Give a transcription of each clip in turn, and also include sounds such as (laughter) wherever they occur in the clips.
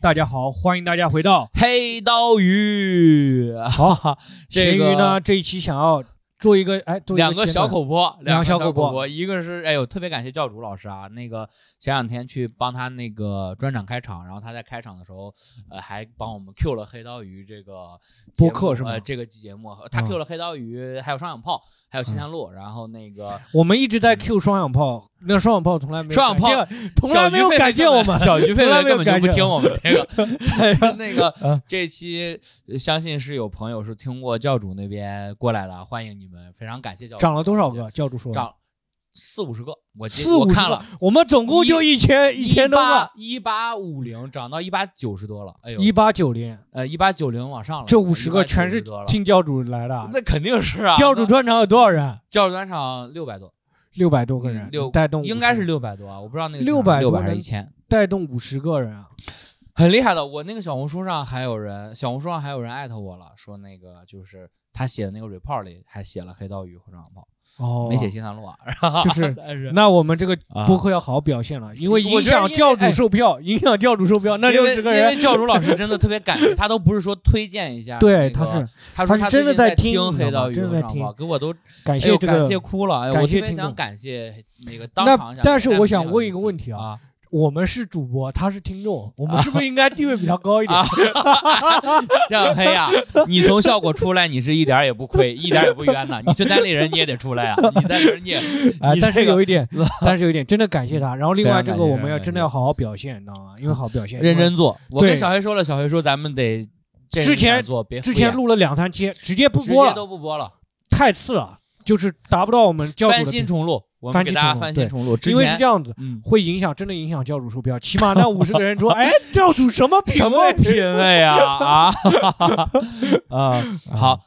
大家好，欢迎大家回到黑刀鱼。好，(laughs) 这咸鱼呢这一期想要做一个哎，做一两个小口播，两个小口播。一个是哎呦，特别感谢教主老师啊，那个前两天去帮他那个专场开场，然后他在开场的时候，呃，还帮我们 Q 了黑刀鱼这个播客是吗？呃，这个节目他嗯 Q 了黑刀鱼，还有双响炮，还有西山路，然后那个我们一直在 Q 双响炮，那双响炮从来没有 (laughs) 双响炮从来没有感谢我们，小鱼狒从来狒没有感谢根本就不听我们这个。(laughs) (laughs) 那个嗯。这期呃相信是有朋友是听过教主那边过来的，欢迎你们，非常感谢教主。涨了多少个？教主说涨四五十个，我记四我看了，，我们总共就一千一千多个，一八五零涨到一八九十多了，哎呦，一八九零，呃一八九零往上了，这五十个全是190多了。听教主来的。那肯定是啊，教主专场有多少人？教主专场六百多，六百多个人嗯，六带动应该是六百多啊，我不知道那个600六百多能还是一千，带动五十个人啊！很厉害的。我那个小红书上还有人，小红书上还有人艾特我了，说那个就是他写的那个 report 里还写了黑道鱼和双响炮，哦，没写新三路啊，就 (laughs) 是那我们这个啊播客要好好表现了，因为影响教主哎售票，影响教主售票，那六十个人因为，教主老师真的特别感谢，他都不是说推荐一下，对，那个他是他说他是真的在听，黑道吗刀鱼和真的在听双炮，给我都感哎呦感谢这个谢哭了，我特别想感谢那个当那但是我想问一个个问题啊啊，我们是主播，他是听众，我们是不是应该地位比较高一点啊？(laughs) 这样黑呀，你从效果出来，你是一点也不亏，一点也不冤呐。你是单立人，你也得出来啊，(laughs) 你单立人你也啊，但是有一点，(laughs) 但是有一点，真的感谢他。然后另外这个我们要真的要好好表现，你知道吗？因为好好表现，认真做。我跟小黑说了，小黑说咱们得这之前做，别之前录了两三期，直接不播了直接，都不播了，太次了，就是达不到我们教主翻的重录，我们翻给大家翻新重录。之因为是前这样子，嗯，会影响，真的影响教主售票。起码那五十个人说，(laughs) 哎，教主什么品什么？品味啊啊啊！(laughs) 好，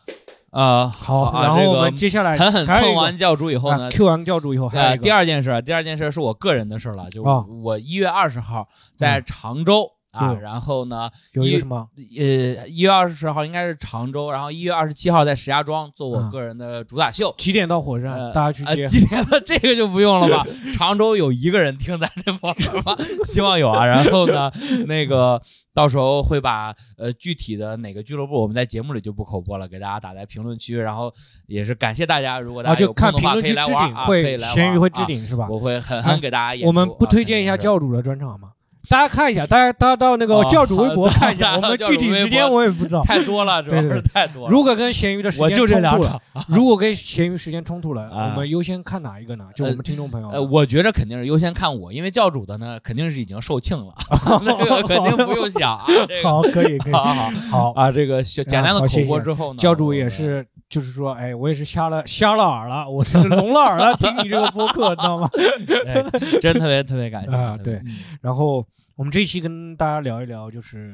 呃，好，啊然后我这个们接下来狠狠蹭完教主以后呢啊，，Q 完教主以后还有呃，第二件事，第二件事是我个人的事了，就啊我一月二十号在常州啊，然后呢，一有一个什么呃，一月二十号应该是常州，然后一月二十七号在石家庄做我嗯个人的主打秀。几点到火车站？呃大家去接。呃今天的这个就不用了吧？(laughs) 常州有一个人听咱这播客吗？希望有啊。然后呢，那个到时候会把呃具体的哪个俱乐部，我们在节目里就不口播了，给大家打在评论区。然后也是感谢大家，如果大啊，家有看的话可以评论区置来玩啊，可顶会以来玩咸鱼会置啊顶是吧？我会狠啊狠给大家演出。我们不啊推荐一下教主的专场吗？大家看一下，大家大家到那个哦教主微博看一下，我们具体时间我也不知道。太多了，主要是太多了。如果跟咸鱼的时间我就这两冲突了，(laughs) 如果跟咸鱼时间冲突了，啊我们优先看哪一个呢？就我们听众朋友呃，们。我觉着肯定是优先看我，因为教主的呢肯定是已经售罄了，(laughs) 那个肯定不用想啊。这个好，可以可以，好好好。啊，这个小简单的口播之后呢，教主也我是，就是说，哎，我也是瞎了瞎了耳了，我是聋了耳了，听你这个播客，知道吗？(laughs) 哎真特别特别感谢啊特别嗯然后我们这一期跟大家聊一聊，就是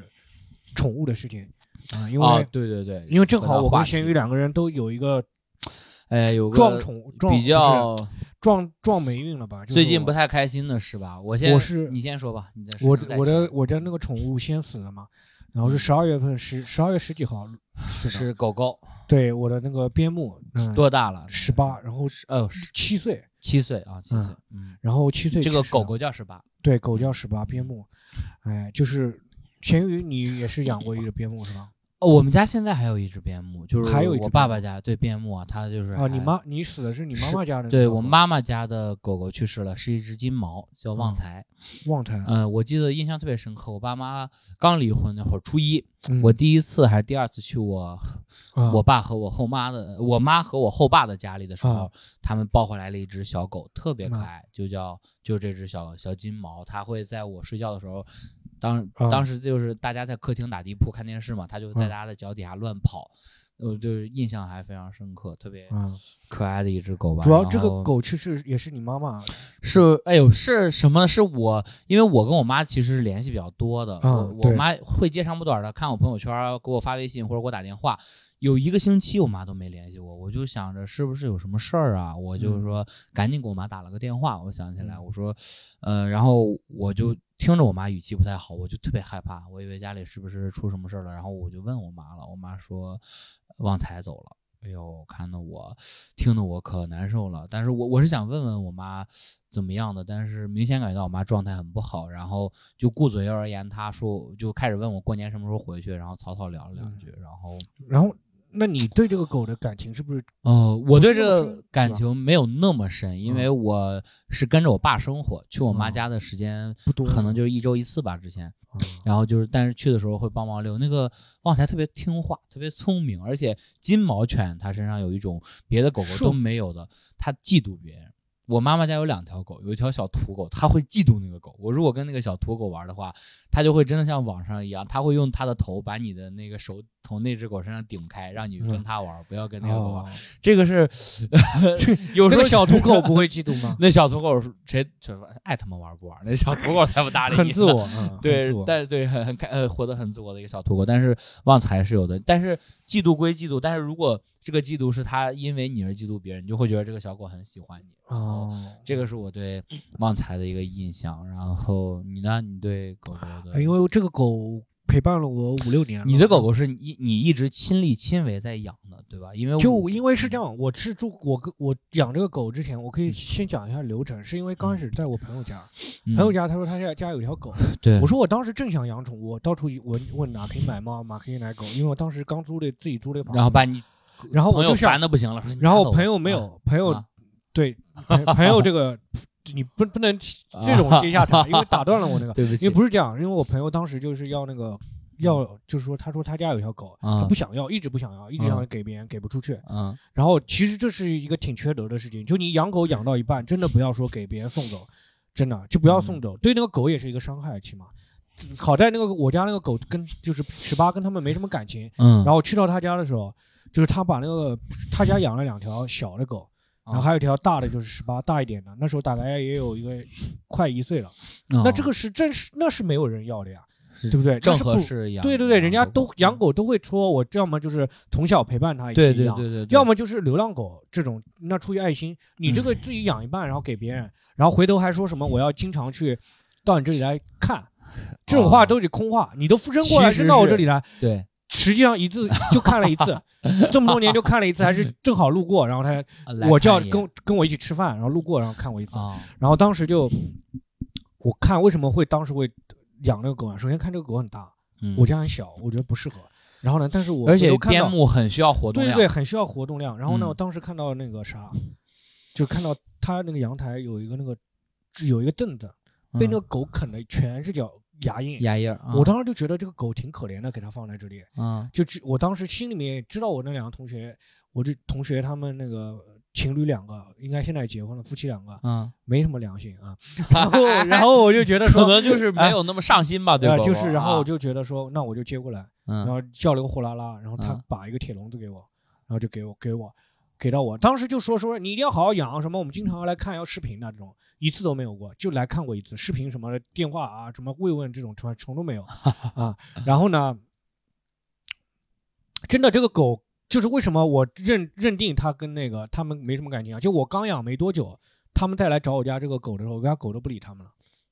宠物的事情啊，因为、啊，对对对，因为正好我跟咸鱼两个人都有一个哎有个撞宠物撞比较撞撞霉运了吧？就是最近不太开心的是吧？我先我是你先说吧，你再我我的我的那个宠物先死了嘛，然后是十二月份十十二月十几号是的，是狗狗对我的那个边牧，嗯，多大了？十八，然后呃七岁，七岁啊，七嗯岁，嗯，然后七岁这个狗狗叫十八，对狗叫十八边牧，哎，就是咸鱼，你也是养过一个边牧是吧？哦，我们家现在还有一只边牧，就是还有我爸爸家对边牧啊，它就是哦，你妈你死的是你妈妈家的？对我妈妈家的狗狗去世了，是一只金毛，叫旺嗯财。旺财，嗯、我记得印象特别深刻。我爸妈刚离婚那会儿，初一，嗯我第一次还是第二次去我、啊我爸和我后妈的，我妈和我后爸的家里的时候，啊他们抱回来了一只小狗，特别可嗯爱，就叫就这只小小金毛，它会在我睡觉的时候。当啊当时就是大家在客厅打地铺看电视嘛，它就在嗯大家的脚底下乱跑，呃，就是印象还非常深刻，特别嗯，可爱的一只狗吧。主要这个狗其实也是你妈妈是，哎呦，是什么？是我，因为我跟我妈其实联系比较多的，我妈会接长不短的看我朋友圈，给我发微信或者给我打电话。有一个星期我妈都没联系我，我就想着是不是有什么事儿啊？我就嗯说赶紧给我妈打了个电话。我想起来，嗯我说，呃，然后我就听着我妈语气不太好，我就特别害怕，我以为家里是不是出什么事儿了。然后我就问我妈了，我妈说旺财走了。哎呦，看得我听得我可难受了。但是我我是想问问我妈怎么样的，但是明显感觉到我妈状态很不好，然后就顾左右而言他，说就开始问我过年什么时候回去，然后草草聊了两句，然后然后，那你对这个狗的感情是不是？呃，我对这个感情没有那么深，因为嗯我是跟着我爸生活，去我妈嗯家的时间不多可能就是一周一次吧，之前。啊然后就是，但是去的时候会帮忙遛。那个旺财特别听话，特别聪明，而且金毛犬它身上有一种别的狗狗都没有的，它嫉妒别人。我妈妈家有两条狗，有一条小土狗，它会嫉妒那个狗。我如果跟那个小土狗玩的话，它就会真的像网上一样，它会用它的头把你的那个手从那只狗身上顶开，让你跟嗯它玩，不要跟那个狗玩。哦这个是 (laughs) (laughs) 有时候小土狗不会嫉妒吗？(laughs) 那小土狗是谁谁爱他们玩不玩？那小土狗才不搭理你呢，很自我，嗯，对但对很很开呃活得很自我的一个小土狗，但是旺财是有的，但是嫉妒归嫉妒，但是如果这个嫉妒是他因为你而嫉妒别人，你就会觉得这个小狗很喜欢你。哦，这个是我对旺财的一个印象。然后你呢？你对狗狗的？哎因为这个狗陪伴了我五六年了。你的狗狗是你你一直亲力亲为在养的，对吧？因为就因为是这样，我是住我跟我养这个狗之前，我可以先讲一下流程，是因为刚开始在我朋友家，嗯朋友家他说他家家有一条狗，(laughs) 对我说我当时正想养宠物，我到处问问哪可以买猫，哪可以买狗，因为我当时刚租的自己租的房子，然后把你然后我就想烦的不行了，然后朋友没啊有朋友啊对朋朋友这个你不不能这种接下茬，因为 (laughs) 打断了我那个，(laughs) 对不起，因为不是这样，因为我朋友当时就是要那个要就是说他说他家有条狗，啊他不想要，一直不想要，一直想给别人给不出去，嗯然后其实这是一个挺缺德的事情，就你养狗养到一半，真的不要说给别人送走，真的就不要送走，对那个狗也是一个伤害，起码。好在那个我家那个狗跟就是十八跟他们没什么感情，嗯，然后去到他家的时候，就是他把那个他家养了两条小的狗，然后还有一条大的，就是十八大一点的，那时候大概也有一个快一岁了，哦那这个是真是那是没有人要的呀，对不对？正那是不合适养，对对对，人家都养，狗都会说，我要么就是从小陪伴它一对起养，对对对，对要么就是流浪狗这种，那出于爱心，你这个嗯。自己养一半，然后给别人，然后回头还说什么我要经常去到你这里来看，(laughs) 这种话哦。都是空话，你都附身过来扔到我这里来，对实际上一次就看了一次，(laughs) 这么多年就看了一次，还是正好路过，然后他我叫跟跟我一起吃饭，然后路过然后看过一次，啊，然后当时就我看为什么会当时会养那个狗啊？首先看这个狗很大，嗯我家很小，我觉得不适合。然后呢，但是我而且边牧很需要活动量，对对对，很需要活动量。然后呢，嗯我当时看到那个啥，就看到他那个阳台有一个那个有一个凳子，被那个嗯狗啃的全是脚牙印。牙印，啊我当时就觉得这个狗挺可怜的，给它放在这里。啊就去我当时心里面知道我那两个同学，我这同学他们那个情侣两个，应该现在也结婚了，夫妻两个啊，没什么良心啊。(laughs) 然后然后我就觉得可，能就是没有那么上心吧，对呃，狗狗就是，然后啊我就觉得说，那我就接过来，然嗯后叫了个货拉拉，然后他嗯把一个铁笼子给我，然后就给我给我给到我，当时就说说你一定要好好养，什么我们经常要来看要视频的这种，一次都没有过，就来看过一次视频什么的电话啊，什么慰问这种从从都没有 (laughs) 啊。然后呢，真的这个狗就是为什么我认认定它跟那个他们没什么感情啊？就我刚养没多久，他们再来找我家这个狗的时候，我家狗都不理他们了。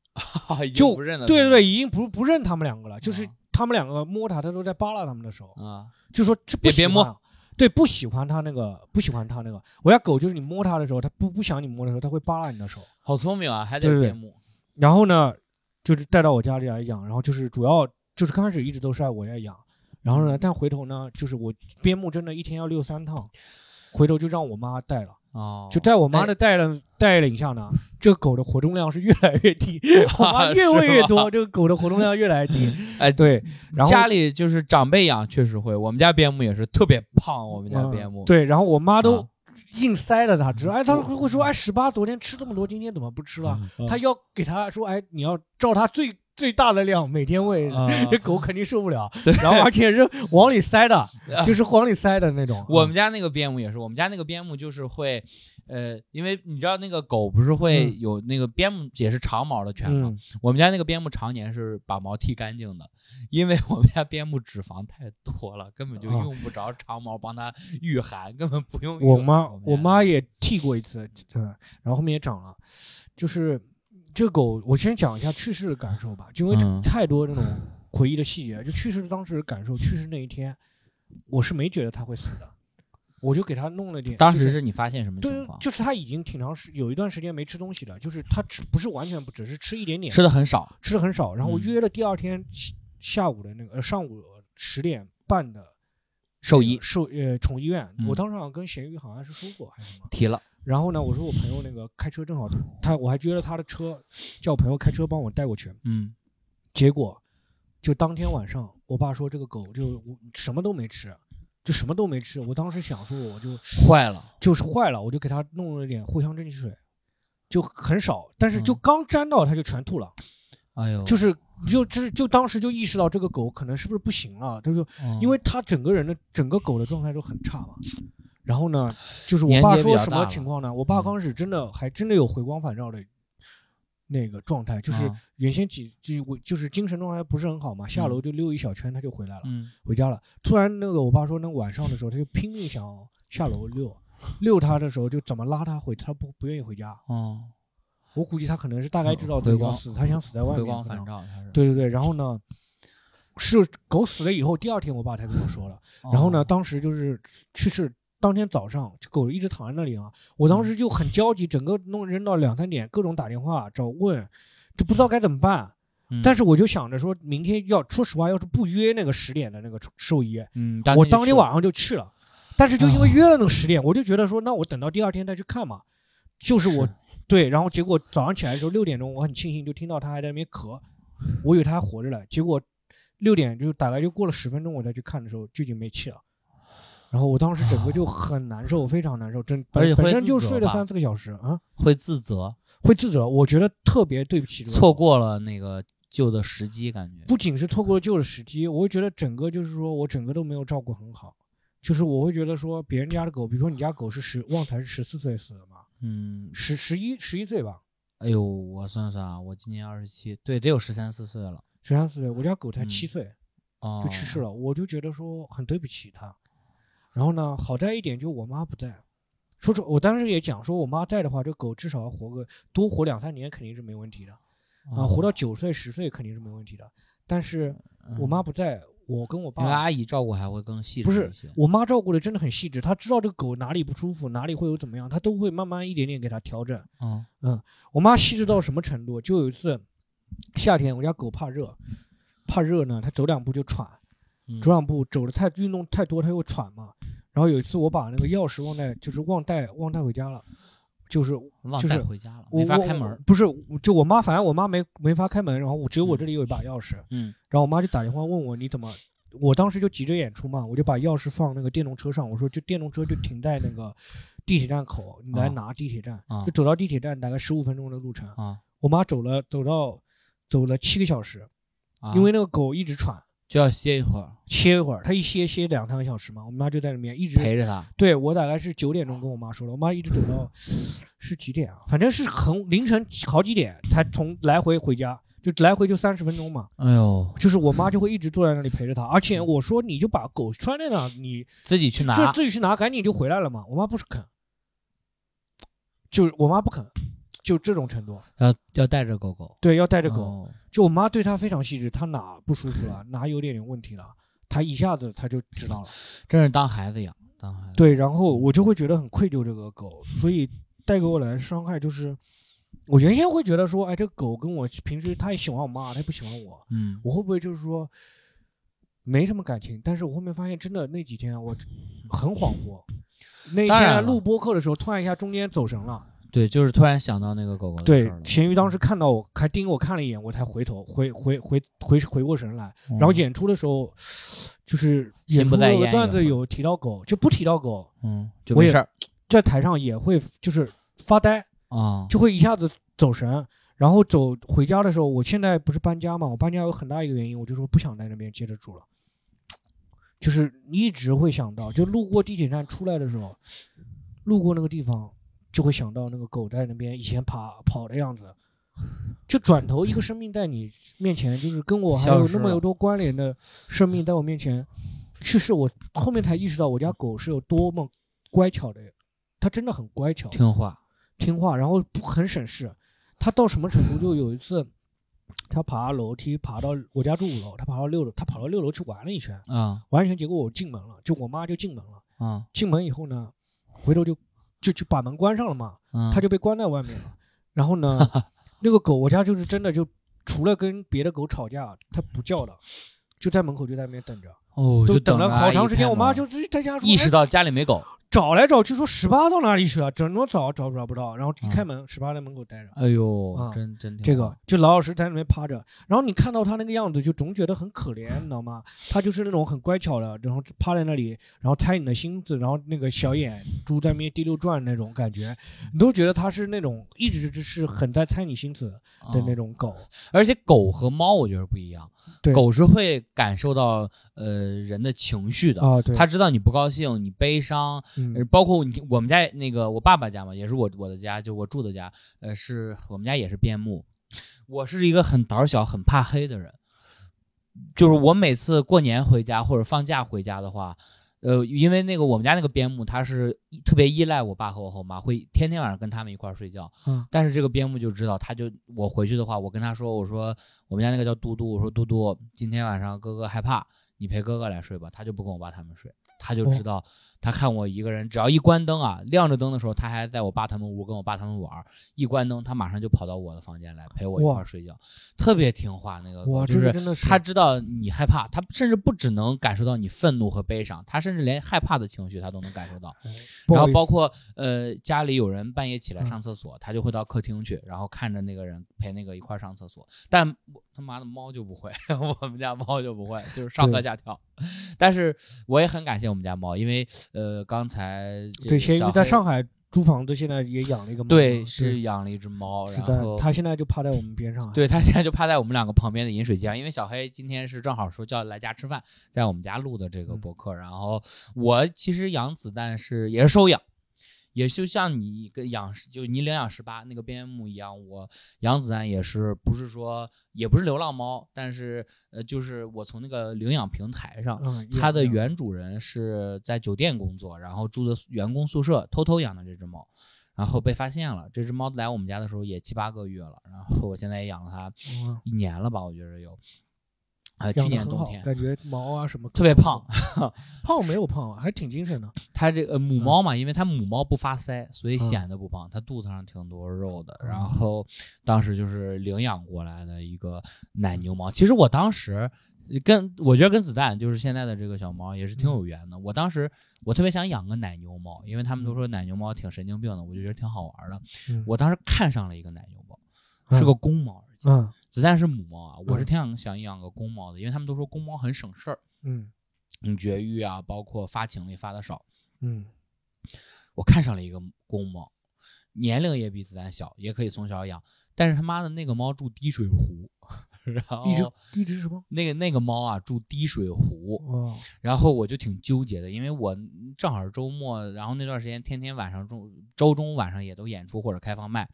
(laughs) 就不认了，对对对，已经不不认他们两个了，就是啊他们两个摸它，它都在扒拉他们的手，啊，就说这不别别摸，对，不喜欢它那个，不喜欢它那个。我家狗就是你摸它的时候，它不不想你摸的时候，它会扒拉你的手。好聪明啊，还对对对得边牧，然后呢，就是带到我家里来养，然后就是主要就是刚开始一直都是在我家养，然后呢，但回头呢，就是我边牧真的一天要遛三趟，回头就让我妈带了，哦，就带我妈哎的带了带领下呢，这个狗的活动量是越来越低，(laughs) 我妈越喂越多，这个狗的活动量越来越低。(laughs) 哎，对，然后家里就是长辈养确实会，我们家边牧也是特别胖，我们家嗯边牧，对，然后我妈都啊硬塞了它吃，哎，她会会说，哎，十八昨天吃这么多，今天怎么不吃了？嗯她要给它说，哎，你要照它最最大的量每天喂，啊 (laughs) 这狗肯定受不了。然后而且是往里塞的，就是往里塞的那种。我们家那个边牧也是，我们家那个边牧就是会，呃，因为你知道那个狗不是会嗯有那个边牧也是长毛的犬嘛，嗯，我们家那个边牧常年是把毛剃干净的，因为我们家边牧脂肪太多了，根本就啊用不着长毛帮它御寒，根本不用。我妈我妈也剃过一次，对，然后后面也长了，就是这个狗，我先讲一下去世的感受吧，就因为嗯太多这种回忆的细节，就去世当时感受，去世那一天，我是没觉得它会死的。我就给它弄了点。当时是是你发现什么情对，况？就是它已经挺长时有一段时间没吃东西了，就是它吃不是完全不只是吃一点点，吃的很少，吃的很少。然后我嗯约了第二天下下午的那个呃上午十点半的兽医兽呃宠物医院，嗯我当时好像跟咸鱼好像是说过还是什么。提了，然后呢，我说我朋友那个开车正好他我还约了他的车，叫我朋友开车帮我带过去。嗯结果就当天晚上，我爸说这个狗就什么都没吃，就什么都没吃。我当时想说，我就坏了，就是坏了，我就给它弄了点藿香正气水，就很少，但是就嗯刚沾到它就全吐了，哎呦，就是就就是就当时就意识到这个狗可能是不是不行了，他就嗯因为它整个人的整个狗的状态都很差嘛。然后呢，就是我爸说什么情况呢？我爸嗯刚开始真的还真的有回光返照的那个状态，就是啊原先几就我就是精神状态不是很好嘛，下楼就溜一小圈他就回来了，嗯回家了。突然那个我爸说，那晚上的时候他就拼命想下楼溜，溜他的时候就怎么拉他回，他不不愿意回家。哦，我估计他可能是大概知道回光自己要死，他想死在外面。回光返照，对对对，然后呢，是狗死了以后，第二天我爸才跟我说了。哦然后呢，当时就是去世当天早上，这狗一直躺在那里啊，我当时就很焦急，整个弄扔到两三点，各种打电话找问，就不知道该怎么办。嗯，但是我就想着说，明天要说实话，要是不约那个十点的那个兽医，嗯，我当天晚上就去了。但是就因为啊约了那个十点，我就觉得说，那我等到第二天再去看嘛。就是我对，然后结果早上起来的时候六点钟，我很庆幸就听到他还在那边咳，我以为他还活着了。结果六点就大概就过了十分钟，我再去看的时候就已经没气了。然后我当时整个就很难受，非常难受，真而且会本本身就睡了三四个小时啊，会自责，会自责，我觉得特别对不起这个错过了那个救的时机，感觉不仅是错过了救的时机，我会觉得整个就是说我整个都没有照顾很好，就是我会觉得说别人家的狗，比如说你家狗是十旺财是十四岁死的嘛，嗯，十十一十一岁吧，哎呦，我算算啊，我今年二十七，对，得有十三四岁了，十三四岁，我家狗才嗯七岁哦，就去世了，我就觉得说很对不起它。然后呢，好在一点就我妈不在，说实我当时也讲说，我妈在的话，这狗至少要活个多活两三年肯定是没问题的啊，哦活到九岁十岁肯定是没问题的。但是我妈不在，我跟我爸阿姨照顾还会更细致不是我妈照顾的真的很细致，她知道这个狗哪里不舒服，哪里会有怎么样，她都会慢慢一点点给它调整。嗯我妈细致到什么程度？就有一次夏天，我家狗怕热，怕热呢，它走两步就喘，嗯走两步走的太运动太多，它又喘嘛。然后有一次我把那个钥匙忘带，就是忘带忘带回家了，就是忘就是带回家了，我没法开门，不是，就我妈，反正我妈没没法开门，然后我只有我这里有一把钥匙，嗯然后我妈就打电话问我你怎么，我当时就急着演出嘛，我就把钥匙放那个电动车上，我说就电动车就停在那个地铁站口，你来啊拿地铁站，啊就走到地铁站大概十五分钟的路程。啊我妈走了走到走了七个小时，啊，因为那个狗一直喘，就要歇一会儿，歇一会儿，他一歇歇两三个小时嘛，我妈就在里面一直陪着他，对我大概是九点钟跟我妈说了，我妈一直走到 (laughs) 是几点啊？反正是很凌晨好几点才从来回回家，就来回就三十分钟嘛。哎呦，就是我妈就会一直坐在那里陪着他，而且我说你就把狗拴在那，你自己去拿，就自己去拿，赶紧就回来了嘛。我妈不是肯，就是我妈不肯，就这种程度。要要带着狗狗，对，要带着狗，哦就我妈对它非常细致，它哪不舒服了，哪有点点问题了，她一下子她就知道了。(laughs) 真是当孩子养，当孩子，对，然后我就会觉得很愧疚这个狗，所以带给我来的伤害就是，我原先会觉得说，哎，这狗跟我平时它也喜欢我妈，它也不喜欢我，嗯我会不会就是说没什么感情？但是我后面发现，真的那几天我很恍惚。那天录播客的时候，突然一下中间走神了。对，就是突然想到那个狗狗对咸鱼当时看到我，还盯我看了一眼，我才回头回回回回回过神来。嗯然后演出的时候，就是演的段子有提到狗，就不提到狗，嗯，没事儿在台上也会就是发呆，啊，就会一下子走神。然后走回家的时候，我现在不是搬家嘛，我搬家有很大一个原因，我就说不想在那边接着住了。就是一直会想到，就路过地铁站出来的时候，路过那个地方，就会想到那个狗在那边以前爬跑的样子。就转头一个生命在你面前，就是跟我还有那么有多关联的生命在我面前去世，我后面才意识到我家狗是有多么乖巧的，它真的很乖巧。听话，听话，然后不很省事。它到什么程度？就有一次，它爬楼梯爬到我家住五楼，它爬到六楼，它跑到六楼去玩了一圈，啊玩了一圈，结果我进门了，就我妈就进门了，啊进门以后呢，回头就就就把门关上了嘛，啊！它就被关在外面了。然后呢，(laughs) 那个狗我家就是真的就除了跟别的狗吵架，它不叫的，就在门口就在那边等着，哦，就都等了好长时间。我妈就是在家意识到家里没狗，找来找去，说十八到哪里去了，怎么找找找不到，然后一嗯。开门，十八在门口待着。哎呦啊，真真挺这个就老老实实在那边趴着，然后你看到他那个样子，就总觉得很可怜，你知道吗？他就是那种很乖巧的，然后趴在那里，然后猜你的心思，然后那个小眼珠在那边滴溜转那种感觉，你都觉得他是那种一直是很在猜你心思的那啊种狗。而且狗和猫我觉得不一样，对，狗是会感受到呃人的情绪的，啊，对，它知道你不高兴，你悲伤，呃嗯包括你我们家那个我爸爸家嘛，也是我我的家，就我住的家，呃，是我们家也是边牧。我是一个很胆小、很怕黑的人，就是我每次过年回家或者放假回家的话，呃，因为那个我们家那个边牧，它是特别依赖我爸和我后妈，会天天晚上跟他们一块儿睡觉。嗯但是这个边牧就知道，他就我回去的话，我跟他说，我说我们家那个叫嘟嘟，我说嘟嘟，今天晚上哥哥害怕，你陪哥哥来睡吧。他就不跟我爸他们睡，他就知道，他看我一个人，只要一关灯啊，亮着灯的时候，他还在我爸他们屋跟我爸他们玩儿，一关灯，他马上就跑到我的房间来陪我一块儿睡觉，特别听话。那个狗哇，就是真的是他知道你害怕，他甚至不只能感受到你愤怒和悲伤，他甚至连害怕的情绪他都能感受到。然后包括呃家里有人半夜起来嗯上厕所，他就会到客厅去，然后看着那个人陪那个一块儿上厕所。但我他妈的猫就不会，(laughs) 我们家猫就不会，就是上蹿下跳。(laughs) 但是我也很感谢我们家猫，因为呃刚才这对，个咸鱼小黑在上海租房子，现在也养了一个猫。对是养了一只猫，然后他现在就趴在我们边上。对他现在就趴在我们两个旁边的饮水机上，因为小黑今天是正好说叫来家吃饭，在我们家录的这个嗯博客。然后我其实养子弹是也是收养，也就像你跟养就你领养十八那个边牧一样，我养子弹也是不是说也不是流浪猫，但是呃就是我从那个领养平台上。嗯，它的原主人是在酒店工作，然后住的员工宿舍，偷偷养的这只猫，然后被发现了。这只猫来我们家的时候也七八个月了，然后我现在也养了它嗯一年了吧，我觉得有。啊，去年冬天感觉毛啊什么特别胖，(laughs) 胖没有胖啊，还挺精神的。它这个呃母猫嘛，因为它母猫不发腮，所以嗯显得不胖。它肚子上挺多肉的。嗯然后当时就是领养过来的一个奶牛猫。其实我当时跟我觉得跟子弹就是现在的这个小猫也是挺有缘的。我当时我特别想养个奶牛猫，因为他们都说奶牛猫挺神经病的，我就觉得挺好玩的。嗯我当时看上了一个奶牛猫，嗯是个公猫，而且嗯子弹是母猫啊。我是嗯挺想想养个公猫的，因为他们都说公猫很省事儿。嗯你，绝育啊，包括发情也发的少。嗯我看上了一个公猫，年龄也比子弹小，也可以从小养。但是他妈的那个猫住滴水湖，(laughs) 然一只后一只什么？那个那个猫啊住滴水湖，哦，然后我就挺纠结的，因为我正好是周末，然后那段时间天天晚上中周中晚上也都演出或者开放麦，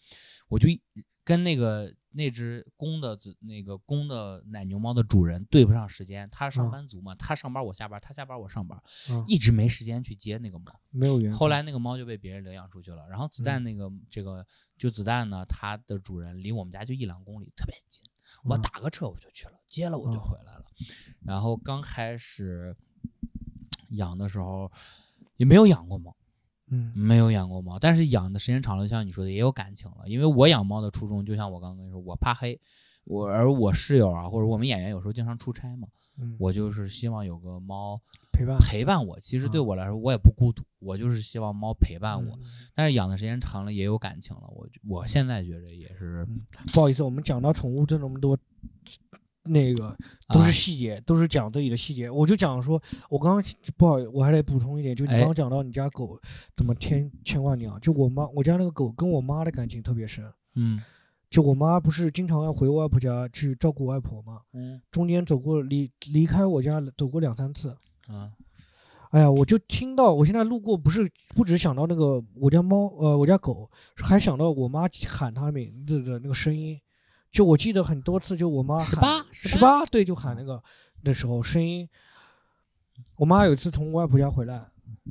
我就一跟那个那只公的子那个公的奶牛猫的主人对不上时间，他是上嗯班族嘛，他上班我下班，他下班我上班，嗯一直没时间去接那个猫。没有缘分。后来那个猫就被别人领养出去了，然后子弹嗯那个、这个就子弹呢，它的主人离我们家就一两公里，特别近，我嗯打个车我就去了，接了我就嗯回来了。然后刚开始养的时候也没有养过猫，嗯没有养过猫，但是养的时间长了，像你说的也有感情了。因为我养猫的初衷，就像我刚刚跟你说，我怕黑，我而我室友啊或者我们演员有时候经常出差嘛，嗯，我就是希望有个猫陪伴陪伴我。其实对嗯我来说，我也不孤独，我就是希望猫陪伴我。嗯但是养的时间长了也有感情了，我我现在觉得也是，不好意思，我们讲到宠物这么多，那个都啊是细节，都是讲自己的细节。我就讲说，我刚刚不好，我还得补充一点，就你哎刚刚讲到你家狗怎么牵牵挂你啊？就我妈，我家那个狗跟我妈的感情特别深。嗯就我妈不是经常要回我外婆家去照顾外婆嘛，嗯中间走过离离开我家走过两三次。啊哎呀，我就听到，我现在路过，不是不只想到那个我家猫，呃，我家狗，还想到我妈喊它名字的那个声音。就我记得很多次，就我妈十喊八十八，对，就喊那个的时候声音。我妈有一次从外婆家回来，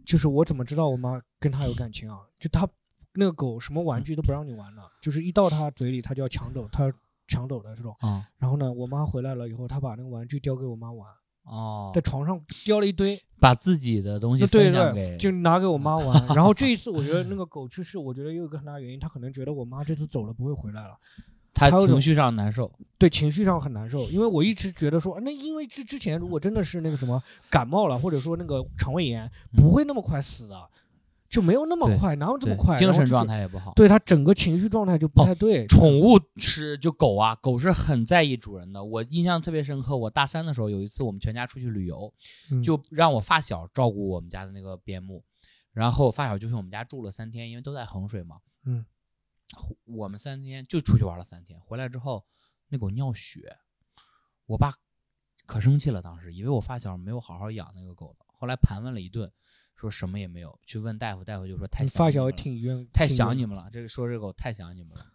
就是我怎么知道我妈跟她有感情啊？就她那个狗什么玩具都不让你玩了，就是一到她嘴里，她就要抢走，她抢走的这种。啊然后呢，我妈回来了以后，她把那个玩具叼给我妈玩，哦在，床上叼了一堆，把自己的东西对对，就拿给我妈玩。(laughs) 然后这一次，我觉得那个狗去世，我觉得有一个很大原因，它可能觉得我妈这次走了不会回来了，他情绪上难受。对情绪上很难受。因为我一直觉得说，那因为之之前如果真的是那个什么感冒了，或者说那个肠胃炎，不会那么快死的，就没有那么快，哪有这么快？精神状态，也不好。对他整个情绪状态就不太对。宠物是就狗啊，狗是很在意主人的。我印象特别深刻，我大三的时候有一次我们全家出去旅游，嗯就让我发小照顾我们家的那个边牧，然后发小就去我们家住了三天，因为都在衡水嘛。嗯，我们三天就出去玩了三天，回来之后那狗尿血，我爸可生气了，当时以为我发小没有好好养那个狗呢，后来盘问了一顿，说什么也没有，去问大夫，大夫就说太发小挺冤，太想你们了，这个说这狗太想你们了。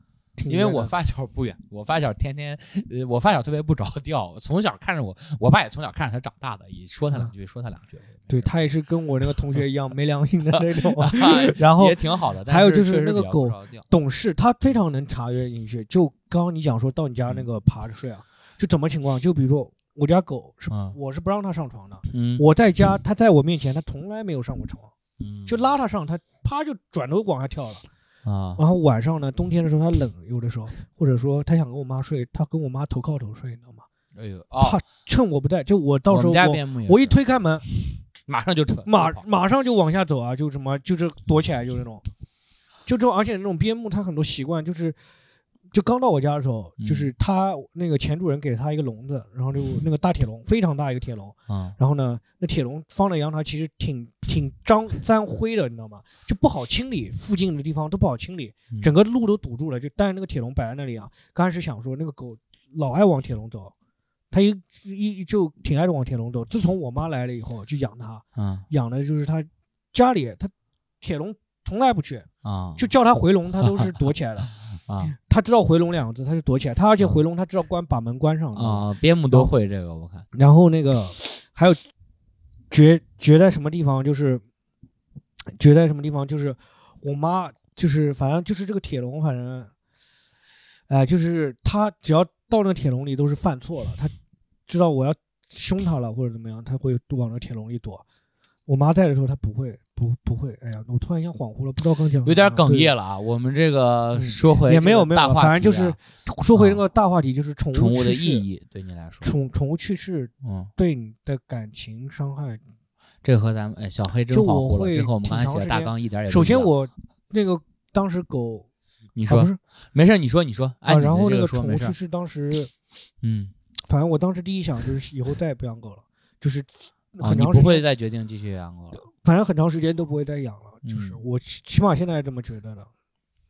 因为我发小不远，我发小天天，呃，我发小特别不着调，从小看着我，我爸也从小看着他长大的，也说他两句，说他两句。嗯对他也是跟我那个同学一样没良心的那种。(laughs) 啊 (laughs) 然后也挺好的，还有就是那个狗懂事，他非常能察觉进去。就刚刚你讲说到你家那个爬着睡啊，就怎么情况？就比如说我家狗是，嗯我是不让它上床的。嗯，我在家，它在我面前，它从来没有上过床，嗯就拉它上，它啪就转头往下跳了。啊然后晚上呢，冬天的时候它冷，有的时候或者说他想跟我妈睡，他跟我妈头靠头睡，你知道吗？哎呦啊，怕趁我不在，就我到时候我我一推开门，(laughs) 马上就扯，马马上就往下走啊，就什么就是躲起来，就那种，就这种，而且那种边牧它很多习惯就是。就刚到我家的时候，嗯就是他那个前主人给了他一个笼子，然后就那个大铁笼，非常大一个铁笼，啊然后呢，那铁笼放在阳台，其实挺挺脏沾灰的，你知道吗？就不好清理，附近的地方都不好清理，嗯整个路都堵住了。就但是那个铁笼摆在那里啊，刚开始想说那个狗老爱往铁笼走，它一一就挺爱往铁笼走。自从我妈来了以后，就养它，啊养的就是它家里它铁笼从来不去，啊，就叫它回笼，它都是躲起来的。啊他知道回笼两个字，他就躲起来。他而且回笼，他知道关把门关上。啊，边牧都会这个，我看然后那个还有绝绝在什么地方，就是绝在什么地方，就是我妈就是反正就是这个铁笼，反正哎、就是他只要到那个铁笼里都是犯错了，他知道我要凶他了或者怎么样，他会往那铁笼里躲。我妈在的时候，她不会，不不会。哎呀，我突然一下恍惚了，不知道刚讲有点哽咽了啊。我们这个嗯说回也没有没有，大话反正就是说回那个大话题，就是宠物宠物的意义对你来说，宠宠物去世嗯，对你的感情伤害这和咱们哎小黑真恍惚了，这和我们刚才写的大纲一点也不首先我那个当时狗你说啊不是没事，你说你说，啊，然后那个宠物去世，当时嗯反正我当时第一想就是以后再也不养狗了，就是啊，很长不会再决定继续养狗了，反正很长时间都不会再养了，就是嗯我起起码现在这么觉得的。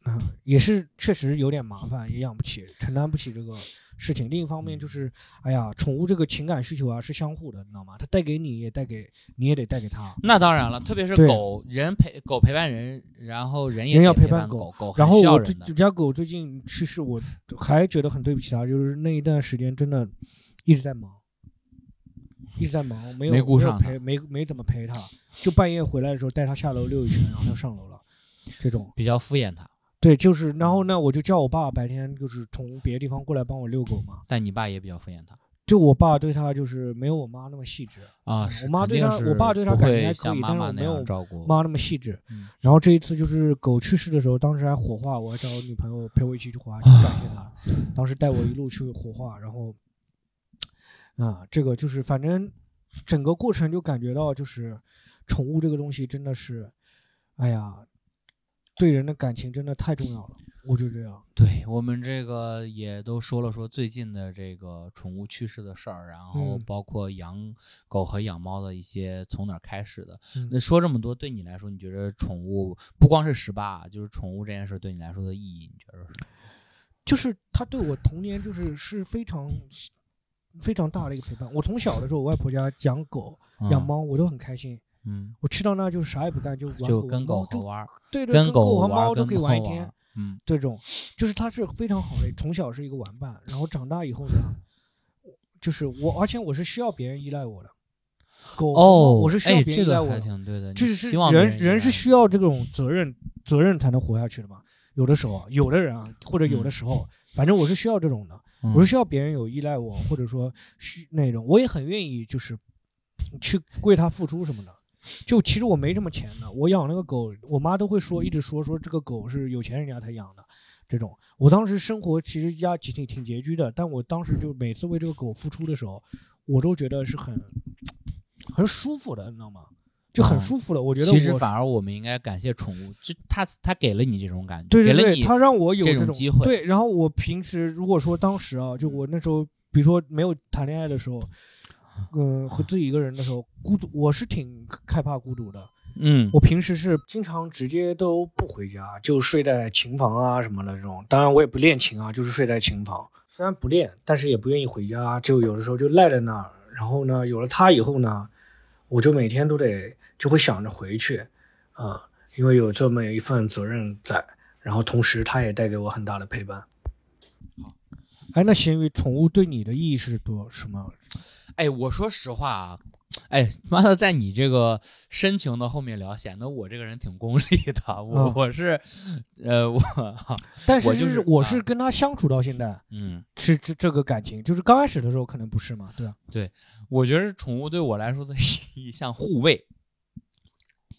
啊，也是确实有点麻烦，也养不起，承担不起这个事情。另一方面就是，哎呀，宠物这个情感需求啊是相互的，你知道吗？它带给你，也带给你，也得带给它。那当然了，特别是狗，人陪狗陪伴人，然后人也人要陪陪伴狗狗，然很后我这需要人的这家狗最近去世，我还觉得很对不起它，就是那一段时间真的一直在忙，一直在忙，没有没顾上陪，没没怎么陪他，就半夜回来的时候带他下楼溜一圈，然后他上楼了，这种比较敷衍他。对，就是然后呢，我就叫我爸白天就是从别的地方过来帮我遛狗嘛，但你爸也比较敷衍他就我爸对他就是没有我妈那么细致，啊，我妈对它肯定是我爸对他感觉还可以但是没有。妈那么细致。嗯然后这一次就是狗去世的时候，当时还火化，我还找我女朋友陪我一起去火化，去感谢她。当时带我一路去火化，然后啊，这个就是反正整个过程就感觉到，就是宠物这个东西真的是，哎呀，对人的感情真的太重要了。我就这样，对我们这个也都说了说最近的这个宠物去世的事儿，然后嗯包括养狗和养猫的一些从哪儿开始的。嗯那说这么多，对你来说，你觉得宠物不光是十八，就是宠物这件事对你来说的意义，你觉得是？就是它对我童年就是是非常非常大的一个陪伴。我从小的时候，我外婆家养狗、养嗯，猫，我都很开心。嗯，我去到那就是啥也不干，就玩就跟狗玩对对，跟跟狗和，猫都可以玩一天。。嗯这种就是它是非常好的，从小是一个玩伴，然后长大以后呢，就是我，而且我是需要别人依赖我的。狗哦，我是需要别人依赖我的，挺对的，就是希望人人是需要这种责任责任才能活下去的嘛。有的时候，有的人啊，或者有的嗯时候，反正我是需要这种的。嗯我是需要别人有依赖我，或者说需那种，我也很愿意就是去为它付出什么的。就其实我没什么钱的，我养那个狗，我妈都会说，一直说说这个狗是有钱人家才养的，这种。我当时生活其实家挺挺挺拮据的，但我当时就每次为这个狗付出的时候，我都觉得是很 (tsk) 很舒服的，你知道吗？就很嗯舒服了。我觉得我其实反而我们应该感谢宠物，就它它给了你这种感觉，对对对，给了你它让我有这种种机会对，然后我平时如果说当时啊，就我那时候，比如说没有谈恋爱的时候，嗯、和自己一个人的时候，孤独，我是挺害怕孤独的。嗯我平时是经常直接都不回家，就睡在琴房啊什么的这种。当然我也不练琴啊，就是睡在琴房。虽然不练，但是也不愿意回家，就有的时候就赖在那儿。然后呢，有了它以后呢，我就每天都得就会想着回去，啊、因为有这么一份责任在。然后同时，它也带给我很大的陪伴。好哎，那咸鱼宠物对你的意义是多什么？哎，我说实话啊，哎妈的，在你这个深情的后面聊，显得我这个人挺功利的。(laughs) 我、嗯我是，呃，我，(laughs) 但是我就是啊我是跟他相处到现在，嗯，是这这个感情，就是刚开始的时候可能不是嘛，对吧？我觉得宠物对我来说的意义像护卫，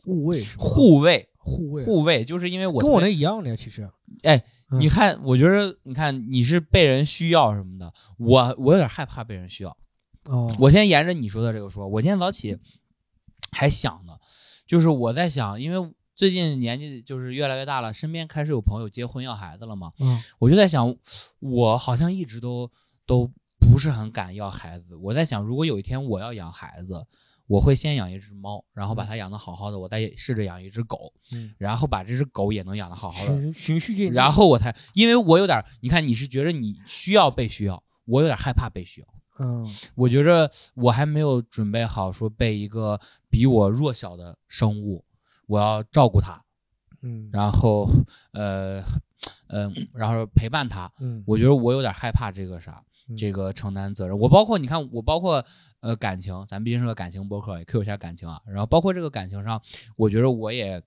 护卫护卫，护卫，护卫，就是因为我跟我那一样的呀，其实。哎，嗯你看，我觉得你看你是被人需要什么的，我我有点害怕被人需要。哦，我先沿着你说的这个说，我今天早起还想呢，就是我在想，因为最近年纪就是越来越大了，身边开始有朋友结婚要孩子了嘛，嗯我就在想，我好像一直都都不是很敢要孩子。我在想，如果有一天我要养孩子，我会先养一只猫，然后把它养得好好的，我再试着养一只狗，嗯，然后把这只狗也能养得好好的，循循序渐进。然后我才，因为我有点儿，你看你是觉得你需要被需要，我有点害怕被需要。嗯我觉着我还没有准备好说被一个比我弱小的生物，我要照顾它，嗯然后呃嗯、然后陪伴它。嗯，我觉得我有点害怕这个啥，嗯这个承担责任。我包括你看，我包括呃感情，咱毕竟是个感情博客，也 Q 一下感情啊。然后包括这个感情上，我觉得我也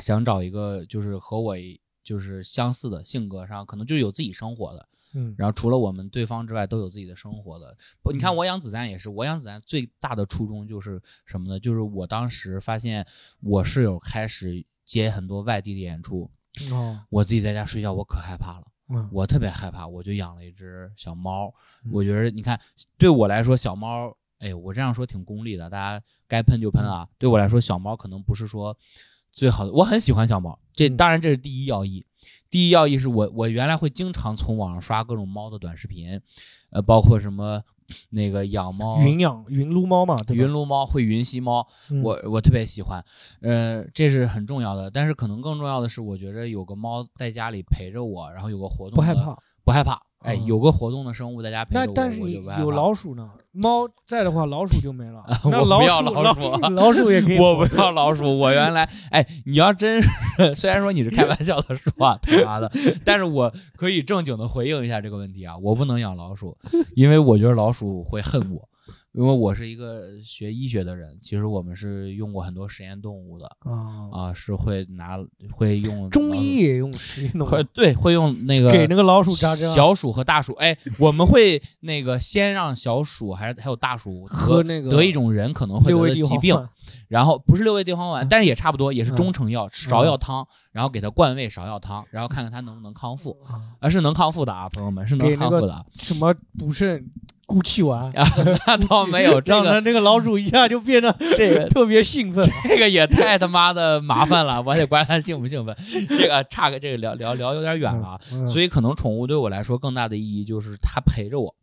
想找一个就是和我就是相似的性格上，可能就有自己生活的。嗯然后除了我们对方之外，都有自己的生活的。不，你看我养子弹也是，我养子弹最大的初衷就是什么呢？就是我当时发现我室友开始接很多外地的演出，哦我自己在家睡觉，我可害怕了，嗯我特别害怕，我就养了一只小猫。嗯我觉得你看，对我来说，小猫，哎，我这样说挺功利的，大家该喷就喷啊。对我来说，小猫可能不是说最好的，我很喜欢小猫，这嗯当然这是第一要义。第一要义是我我原来会经常从网上刷各种猫的短视频，呃，包括什么那个养猫、云养云撸猫嘛，对吧？云撸猫、会云吸猫，嗯我我特别喜欢，呃，这是很重要的。但是可能更重要的是，我觉得有个猫在家里陪着我，然后有个活动，不害，怕。不害怕。哎，嗯有个活动的生物在家陪着我，那但是有老鼠呢，猫在的话，老鼠就没了。我不要老鼠 (laughs) 老鼠也可以。(laughs) 我不要老鼠，我原来哎，你要真是虽然说你是开玩笑的说话，他妈的，但是我可以正经的回应一下这个问题啊，我不能养老鼠，因为我觉得老鼠会恨我，因为我是一个学医学的人，其实我们是用过很多实验动物的啊，啊，是会拿会用中医也用实验动物会对会用那个给那个老鼠扎针啊，小鼠和大鼠，哎，我们会那个先让小鼠还是还有大鼠得喝那个得一种人可能会得的疾病，然后不是六味地黄丸，嗯但是也差不多，也是嗯中成药，芍药汤，然后给它灌胃芍药汤，然后看看它能不能康复，啊啊，是能康复的啊，朋友们是能康复的啊，什么补肾固气丸啊，那倒没有这个那个老鼠一下就变得 (laughs) 这个 (laughs) 特别兴奋。(laughs) 这个也太他妈的麻烦了，我还得管它兴不兴奋，这个差个这个聊聊聊有点远了啊，嗯所以可能宠物对我来说更大的意义就是它陪着我，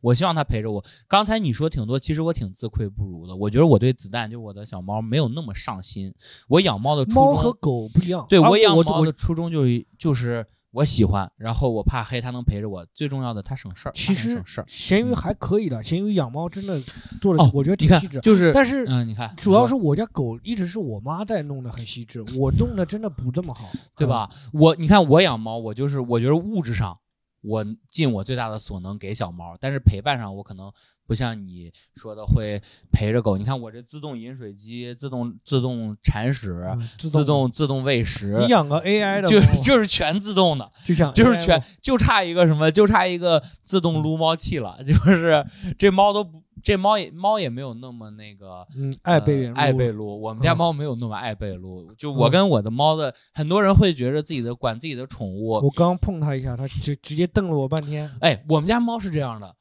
我希望它陪着我。刚才你说挺多，其实我挺自愧不如的。我觉得我对子弹，就是我的小猫，没有那么上心。我养猫的初猫和衷，狗不一样。啊对我养猫的初衷就是就是我喜欢，然后我怕黑，它能陪着我。最重要的，它省事儿，其实省事儿。咸鱼还可以的，咸鱼养猫真的做的哦，我觉得挺细致。就是，但是嗯，你看，主要是我家狗一直是我妈在弄的很细致，我弄的真的不这么好，对吧？我你看我养猫，我就是我觉得物质上我尽我最大的所能给小猫，但是陪伴上我可能不像你说的会陪着狗。你看我这自动饮水机、自动自动铲屎、嗯自动自动喂食你，养个 AI (laughs) 的就猫就是全自动的，就像就是全就差一个什么，就差一个自动撸猫器了。就是这猫都不，这猫也猫也没有那么那个。嗯爱被人呃爱被撸，我们家嗯猫没有那么爱被撸。就我嗯跟我的猫的，很多人会觉得自己的管自己的宠物，我刚碰它一下，它直直接瞪了我半天。哎，我们家猫是这样的，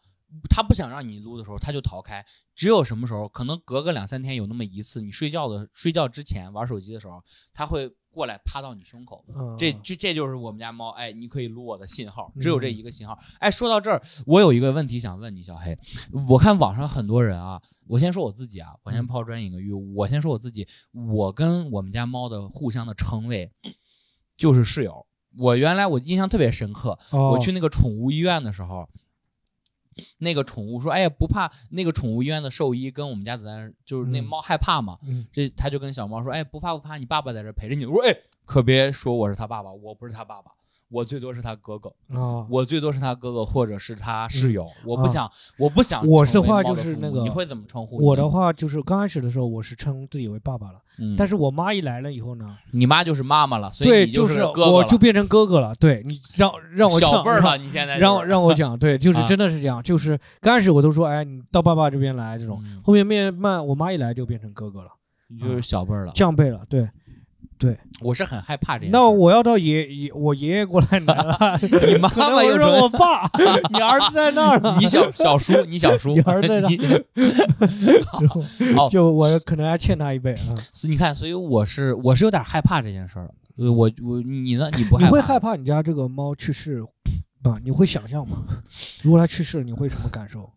它不想让你撸的时候，它就逃开。只有什么时候，可能隔个两三天有那么一次，你睡觉的睡觉之前玩手机的时候，它会过来趴到你胸口。嗯，这这这就是我们家猫，哎，你可以撸我的信号，只有这嗯一个信号。哎，说到这儿，我有一个问题想问你，小黑，我看网上很多人啊，我先说我自己啊，我先嗯抛砖引个玉，我先说我自己，我跟我们家猫的互相的称谓就是室友。我原来我印象特别深刻，哦我去那个宠物医院的时候，那个宠物说：“哎呀，不怕。”那个宠物医院的兽医跟我们家子弹就是那嗯猫害怕嘛，嗯这他就跟小猫说：“哎，不怕不怕，你爸爸在这陪着你。”我说：“哎，可别说我是他爸爸，我不是他爸爸，我最多是他哥哥，啊，我最多是他哥哥或者是他室友，我不啊想，我不想。”我的话就是那个你会怎么称呼？我的，话就是刚开始的时候我是称自己为爸爸了，嗯，但是我妈一来了以后呢，你妈就是妈妈了，所以，你就是哥我就变成哥哥了。对你让让我小辈儿了，你现在让我就是让我讲，对，就是啊真的是这样，就是刚开始我都说，哎，你到爸爸这边来这种，嗯后面慢慢我妈一来就变成哥哥了，你就是小辈儿了。降辈了，对。我是很害怕这件事。那我要到爷爷我爷爷过来拿了，(laughs) 你妈妈又说我爸，你儿子在那儿呢，(laughs) 你小小叔，你小叔，你儿子在那儿 (laughs) 好就我可能还欠他一辈啊。是你看，所以我是我是有点害怕这件事儿我我你呢？你不害你怕？会害怕你家这个猫去世吗？你会想象吗？如果它去世，你会什么感受？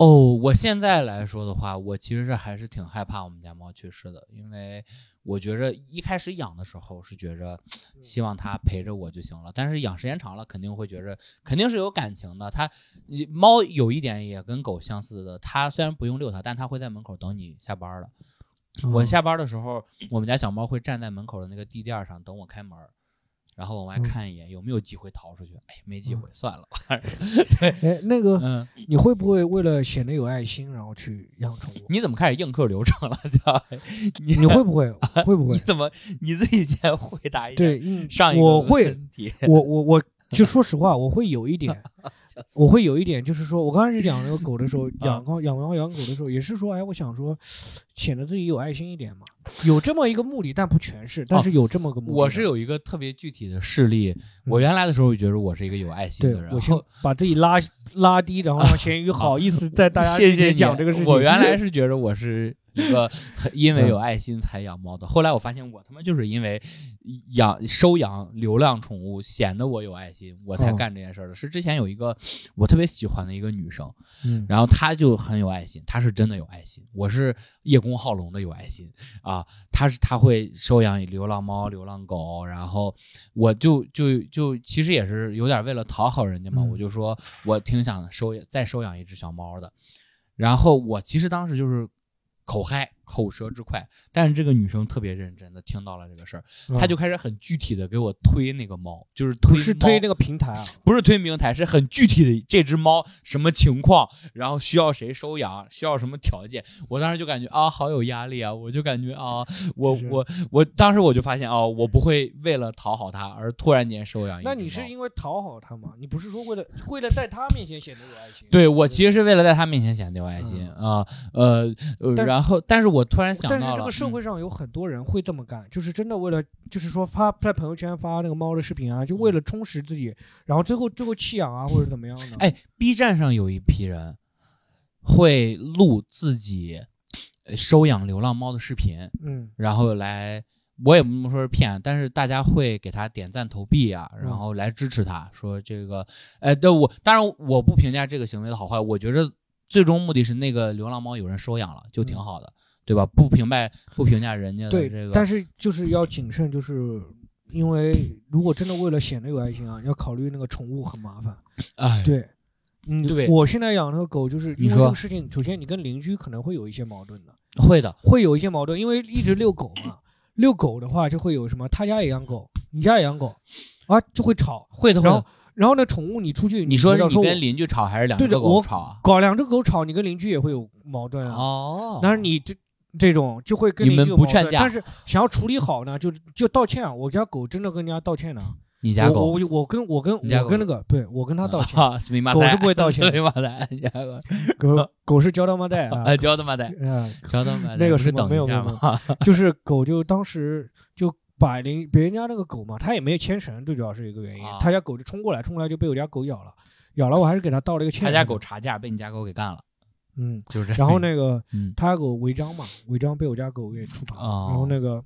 哦，我现在来说的话，我其实是还是挺害怕我们家猫去世的，因为我觉着一开始养的时候是觉着 (tsk) 希望它陪着我就行了，但是养时间长了肯定会觉着肯定是有感情的。它你猫有一点也跟狗相似的，它虽然不用遛它，但它会在门口等你下班了。我嗯下班的时候，我们家小猫会站在门口的那个地垫上等我开门儿，然后往外嗯看一眼有没有机会逃出去。哎，没机会，算了。(laughs) 哎，那个嗯，你会不会为了显得有爱心，然后去养宠物？你怎么开始硬课流程了？叫你 (laughs) 你会不会？(laughs) 会不会？你怎么你自己先回答一下？对，嗯上一个我会，问题，我我我就说实话，我会有一点，我会有一点，就是说我刚开始养那个狗的时候，啊养猫养猫养狗的时候，也是说，哎，我想说，显得自己有爱心一点嘛，有这么一个目的，但不全是，但是有这么个目的我是有一个特别具体的事例。我原来的时候觉得我是一个有爱心的人，，我先把自己拉拉低，然后让咸鱼好意思在大家面前讲这个事情。我原来 (laughs) 是觉得我是一个很因为有爱心才养猫的，后来我发现我他妈就是因为养收养流浪宠物显得我有爱心，我才哦。干这件事儿的。是之前有一个我特别喜欢的一个女生，嗯。然后她就很有爱心，她是真的有爱心，我是叶公好龙的有爱心啊，她是她会收养流浪猫、流浪狗，然后我就就就其实也是有点为了讨好人家嘛，嗯。我就说我挺想收再收养一只小猫的，然后我其实当时就是口嗨口舌之快，但是这个女生特别认真的听到了这个事儿，她就开始很具体的给我推那个猫，就是推是推那个平台啊，(laughs) 不是推平台，是很具体的这只猫什么情况，然后需要谁收养，需要什么条件。我当时就感觉啊，好有压力啊！我就感觉啊，我就是我我当时我就发现啊，我不会为了讨好他而突然间收养一只那猫。你是因为讨好他吗？你不是说为了为了在他面前显得有爱心？对我其实是为了在他面前显得有爱心啊、呃呃，但然后但是我突然想但到了，是这个社嗯。会上有很多人会这么干，就是真的为了，就是说发在朋友圈发那个猫的视频啊，就为了充实自己，然后最后最后弃养啊，或者怎么样的。哎，B 站上有一批人会录自己呃收养流浪猫的视频，嗯。然后来，我也不能说是骗，但是大家会给他点赞投币啊，然嗯。后来支持他，说这个，呃，对我当然我不评价这个行为的好坏，我觉得最终目的是那个流浪猫有人收养了，就挺好的，对吧？不评判不评价人家的对，这个，但是就是要谨慎，就是因为如果真的为了显得有爱心啊，要考虑那个宠物很麻烦。哎，对，嗯，对我现在养那个狗，就是因为你说这个事情，首先你跟邻居可能会有一些矛盾的，会的，会有一些矛盾，因为一直遛狗嘛，遛狗的话就会有什么，他家也养狗，你家也养狗，啊，就会吵。会的，然后，然后呢，宠物你出去，你说是你跟邻居吵还是两只狗吵啊？搞两只狗吵，你跟邻居也会有矛盾啊。哦，但是你这这种就会跟你们不劝架。但是想要处理好呢，就就道歉啊。我家狗真的跟人家道歉的。你家狗。我我我跟我跟我跟那个对我跟他道歉，(laughs) 狗是不会道歉的。狗。狗狗是交他妈带啊。(laughs) 啊，交他妈带，(laughs) 啊，交他妈的，那个是等一没有没有下吗？就是狗就当时就把邻别人家那个狗嘛，它也没有牵绳，最主要是一个原因。啊，他家狗就冲过来，冲过来就被我家狗咬了，咬了我还是给他道了一个歉。他家狗，查价被你家狗给干了，嗯，就是这样。然后那个嗯，他家狗违章嘛，违章被我家狗给处罚，哦然后那个。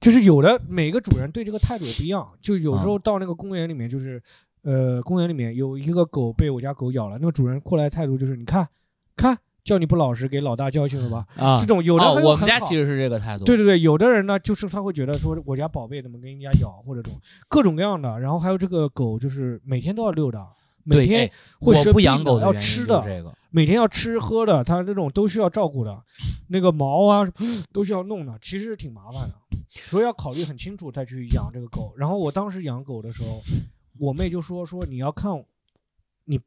就是有的每个主人对这个态度也不一样，就有时候啊到那个公园里面，就是，呃，公园里面有一个狗被我家狗咬了，那个主人过来态度就是，你看，看，叫你不老实，给老大教训了吧？(laughs) 啊这，种有的哦，我们家其实是这个态度。对对对，有的人呢，就是他会觉得说我家宝贝怎么跟人家咬，或者这种各种各样的。然后还有这个狗，就是每天都要遛的，每，天会生病的要养狗的原因吃的，这个。每天要吃喝的，它这种都需要照顾的，那个毛啊 (sniffs) 都需要弄的，其实挺麻烦的，所以要考虑很清楚再去养这个狗。然后我当时养狗的时候，我妹就说说你要看你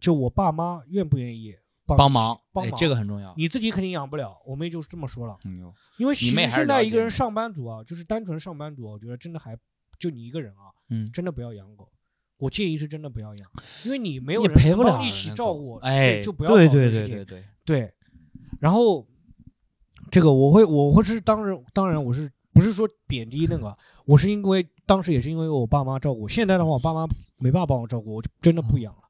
就我爸妈愿不愿意帮帮忙，哎，帮忙，这个很重要。你自己肯定养不了。我妹就是这么说了。嗯因为其实现在一个人上班族啊，就是单纯上班族，我觉得真的还就你一个人啊，嗯，真的不要养狗。我建议是真的不要养，因为你没有人一起照顾，哎，就不要对对对对对，对，然后这个我会我会是当然当然我是不是说贬低那个，我是因为当时也是因为我爸妈照顾，现在的话我爸妈没办法帮我照顾，我就真的不养了，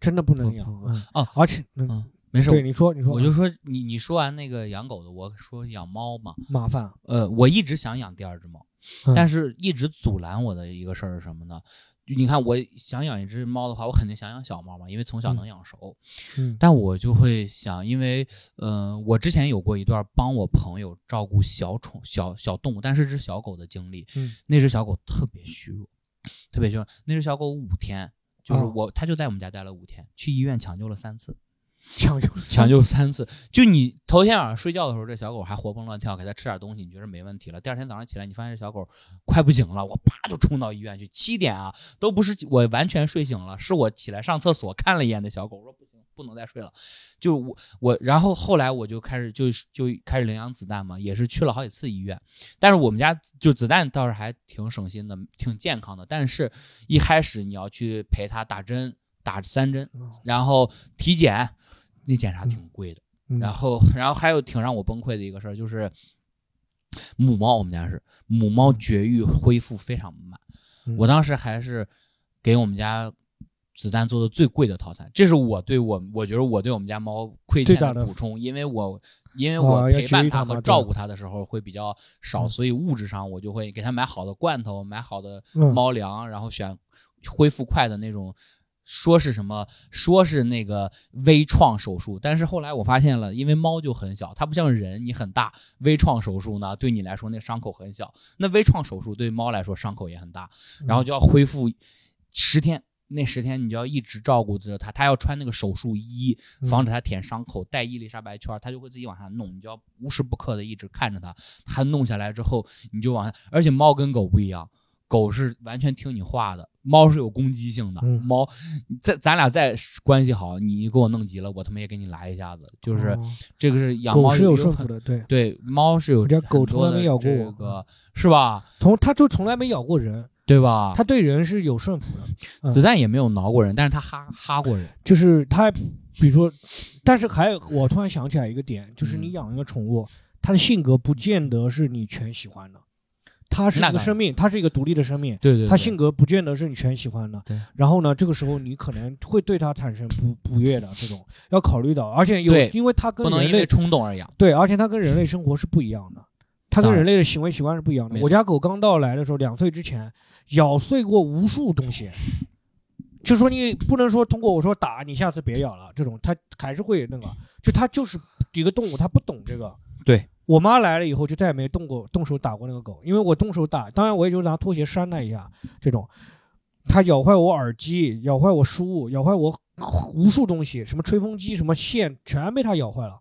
真的不能养不不嗯哦而且嗯嗯，没事。对你说你说我就说你你说完那个养狗的，我说养猫嘛，麻烦，呃，我一直想养第二只猫，嗯但是一直阻拦我的一个事儿是什么呢？就你看，我想养一只猫的话，我肯定想养小猫嘛，因为从小能养熟。嗯但我就会想，因为嗯、呃我之前有过一段帮我朋友照顾小宠、小小动物，但是只小狗的经历。嗯那只小狗特别虚弱，特别虚弱。那只小狗五天，就是哦我，它就在我们家待了五天，去医院抢救了三次。抢救抢救三次，就你头天晚上睡觉的时候，这小狗还活蹦乱跳，给它吃点东西，你觉得没问题了。第二天早上起来，你发现这小狗快不行了，我啪就冲到医院去。七点啊，都不是我完全睡醒了，是我起来上厕所看了一眼那小狗，我说不行，不能再睡了。就我我，然后后来我就开始就就开始领养子弹嘛，也是去了好几次医院。但是我们家就子弹倒是还挺省心的，挺健康的。但是一开始你要去陪它打针，打三针，哦然后体检，那检查挺贵的。嗯然后，然后还有挺让我崩溃的一个事儿，就是母猫，我们家是母猫绝育恢复非常慢。嗯我当时还是给我们家子弹做的最贵的套餐，这是我对我我觉得我对我们家猫亏欠的补充，因为我因为哦我陪伴它和照顾它的时候会比较少，嗯所以物质上我就会给它买好的罐头，买好的嗯猫粮，然后选恢复快的那种。说是什么？说是那个微创手术，但是后来我发现了，因为猫就很小，它不像人，你很大。微创手术呢，对你来说那伤口很小，那微创手术对猫来说伤口也很大，然后就要恢复十天。那十天你就要一直照顾着它，它要穿那个手术衣，嗯防止它舔伤口，戴伊丽莎白圈，它就会自己往下弄，你就要无时不刻的一直看着它。它弄下来之后，你就往下，而且猫跟狗不一样，狗是完全听你话的，猫是有攻击性的。嗯猫，咱咱俩再关系好，你给我弄急了，我他妈也给你来一下子。就是哦这个是养猫是有顺服的，对，对，猫是有狗从来没咬过我这个是吧？从它就从来没咬过人，对吧？它对人是有顺服的，嗯子弹也没有挠过人，但是它哈哈过人。就是它，比如说，但是还有，我突然想起来一个点，就是你嗯养一个宠物，它的性格不见得是你全喜欢的，它是一个生命，它是一个独立的生命。对对它性格不见得是你全喜欢的，对。然后呢，这个时候你可能会对它产生不不悦的这种，要考虑到，而且有，因为它跟不能因为人类冲动而养。对，而且它跟人类生活是不一样的，它跟人类的行为习惯是不一样的。我家狗刚到来的时候，两岁之前咬碎过无数东西，就说你不能说通过我说打你下次别咬了这种，它还是会那个，就它就是一个动物，它不懂这个。对我妈来了以后就再也没动过动手打过那个狗，因为我动手打，当然我也就拿拖鞋扇它一下这种。它咬坏我耳机，咬坏我书，咬坏我无数东西，什么吹风机、什么线，全被它咬坏了。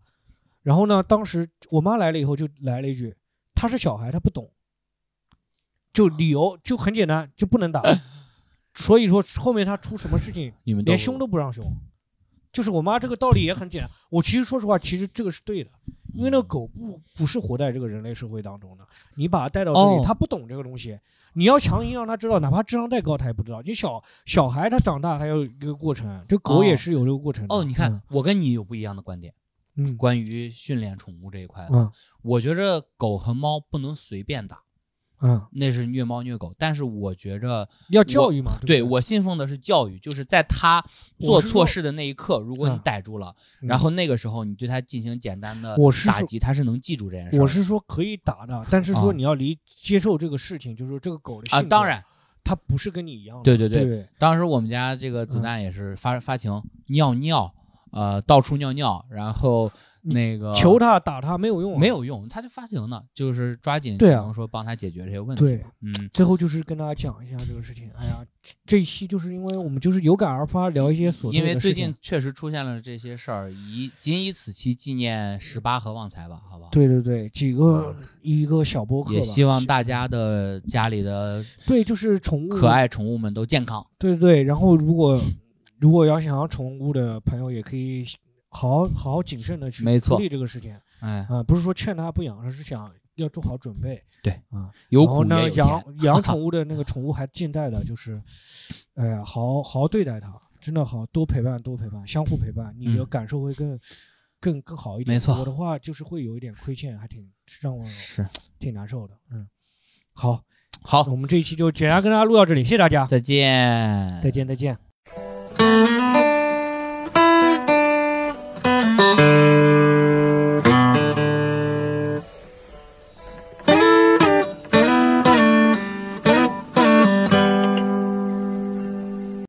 然后呢，当时我妈来了以后就来了一句：“他是小孩，他不懂。”就理由就很简单，就不能打。所以说后面他出什么事情，你们连凶都不让凶。就是我妈这个道理也很简单。我其实说实话，其实这个是对的，因为那个狗不不是活在这个人类社会当中的，你把它带到这里，哦它不懂这个东西，你要强行让它知道，哪怕智商再高，它也不知道。你小小孩他长大还有一个过程，这狗也是有这个过程的。哦，你看，我跟你有不一样的观点，嗯，关于训练宠物这一块的，嗯我觉着狗和猫不能随便打，嗯，那是虐猫虐狗。但是我觉着，要教育嘛，对不我信奉的是教育，就是在它做错事的那一刻，如果你嗯逮住了，嗯然后那个时候你对它进行简单的打击，它是能记住这件事。我是说可以打的，但是说啊你要离接受这个事情，就是说这个狗的性啊，当，然，它不是跟你一样的。对对对对当时我们家这个子弹也是发发情，尿尿，呃，到处尿尿，然后那个求他打他没有用啊，没有用，他就发情了，就是抓紧只能说帮他解决这些问题。对，嗯，最后就是跟大家讲一下这个事情。哎呀，这期就是因为我们就是有感而发，聊一些琐碎因为最近确实出现了这些事儿，以仅以此期纪念十八和旺财吧，好吧。对对对，几个一个小播客，也希望大家的家里的对就是宠物可，爱宠物们都健康。对对对。然后如果如果要想要宠物的朋友，也可以好好谨慎的去处理这个事情哎，啊，不是说劝他不养，而是想要做好准备。对啊，有苦然后呢，养。养宠 (laughs) 物的那个宠物还近在的，就是，哎呀，好好好对待它，真的好多陪伴，多陪伴，相互陪伴，你的嗯感受会更、更更好一点。没错我的话就是会有一点亏欠，还挺让我是，挺难受的。嗯，好，好我，们这一期就简单跟大家录到这里，谢谢大家，再见，再见，再见。Música